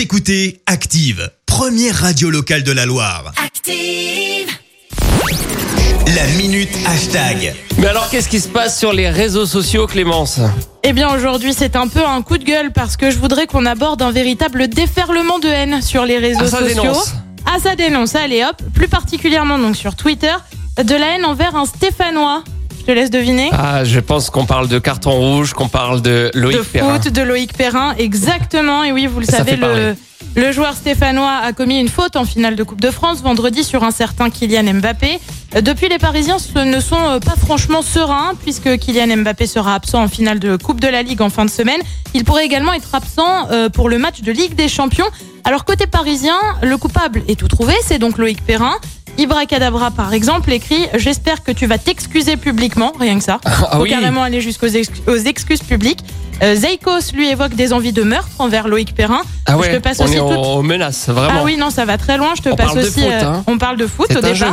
Vous écoutez Active, première radio locale de la Loire. Active. La minute hashtag. Mais alors, qu'est-ce qui se passe sur les réseaux sociaux, Clémence? Eh bien aujourd'hui c'est un peu un coup de gueule parce que je voudrais qu'on aborde un véritable déferlement de haine sur les réseaux Ah, ça sociaux. dénonce. Ah ça dénonce, allez hop, plus particulièrement donc sur Twitter, de la haine envers un Stéphanois. Je te laisse deviner. Ah, je pense qu'on parle de carton rouge, qu'on parle de Loïc de Perrin. foot, de Loïc Perrin, exactement. Et oui, vous le Ça savez, le, le joueur stéphanois a commis une faute en finale de Coupe de France vendredi sur un certain Kylian Mbappé. Euh, Depuis, les Parisiens ne sont euh, pas franchement sereins puisque Kylian Mbappé sera absent en finale de Coupe de la Ligue en fin de semaine. Il pourrait également être absent euh, pour le match de Ligue des Champions. Alors côté parisien, le coupable est tout trouvé, c'est donc Loïc Perrin. Ibra Kadabra, par exemple, écrit J'espère que tu vas t'excuser publiquement, rien que ça. Ah Faut oui. carrément aller jusqu'aux ex- aux excuses publiques. Euh, Zeikos lui évoque des envies de meurtre envers Loïc Perrin. Ah ouais, je te passe on aussi est aux, menaces, vraiment. Ah oui, non, ça va très loin. Je te On passe aussi. foot, euh, hein. On parle de foot au départ. jeu.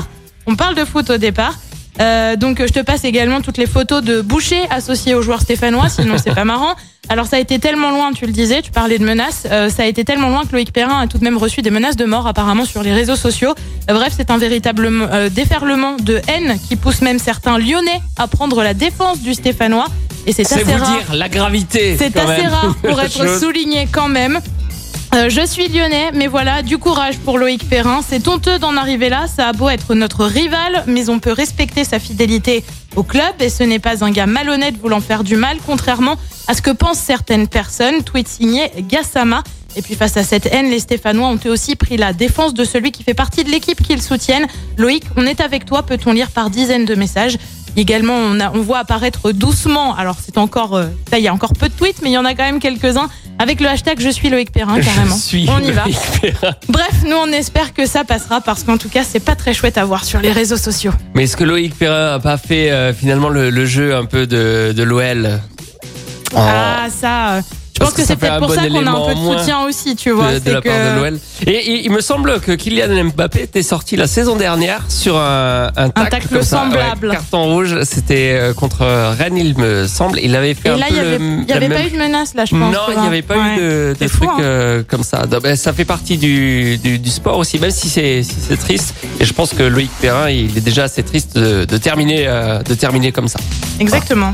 On parle de foot au départ. Euh, donc je te passe également toutes les photos de Boucher associés aux joueurs stéphanois, sinon c'est pas marrant. Alors ça a été tellement loin, tu le disais, tu parlais de menaces, euh, ça a été tellement loin que Loïc Perrin a tout de même reçu des menaces de mort apparemment sur les réseaux sociaux. Euh, bref, c'est un véritable euh, déferlement de haine qui pousse même certains Lyonnais à prendre la défense du stéphanois. Et c'est assez vous rare. dire la gravité. C'est assez même, rare pour être souligné quand même. Euh, je suis lyonnais, mais voilà, du courage pour Loïc Perrin. C'est honteux d'en arriver là. Ça a beau être notre rival, mais on peut respecter sa fidélité au club et ce n'est pas un gars malhonnête voulant faire du mal, contrairement à ce que pensent certaines personnes. Tweet signé Gassama. Et puis face à cette haine, les Stéphanois ont eux aussi pris la défense de celui qui fait partie de l'équipe qu'ils soutiennent. Loïc, on est avec toi, peut-on lire par dizaines de messages. Également, on, a- on voit apparaître doucement, alors c'est encore, euh, ça, il y a encore peu de tweets, mais il y en a quand même quelques-uns avec le hashtag je suis Loïc Perrin carrément. Je suis on y va. Bref, nous on espère que ça passera parce qu'en tout cas c'est pas très chouette à voir sur les réseaux sociaux. Mais est-ce que Loïc Perrin a pas fait euh, finalement le, le jeu un peu de, de l'OL Oh, Ah ça, euh, je pense que, c'est peut-être un pour bon ça qu'on a un peu de soutien aussi, tu vois. de, la part de l'OL. Et il, il me semble que Kylian Mbappé était sorti la saison dernière sur un, un tacle, tacle comme ça, semblable. ouais, carton rouge, c'était euh, contre Rennes, il me semble. Il avait fait Et un là, peu il y avait, le- il y la avait même pas eu de menace là, je pense. Non, il n'y avait pas Ouais. eu de, de trucs hein. euh, comme ça. Donc, ben, ça fait partie du, du, du sport aussi, même si c'est si triste. Et je pense que Loïc Perrin, il est déjà assez triste de, de terminer euh, de terminer comme ça. Exactement.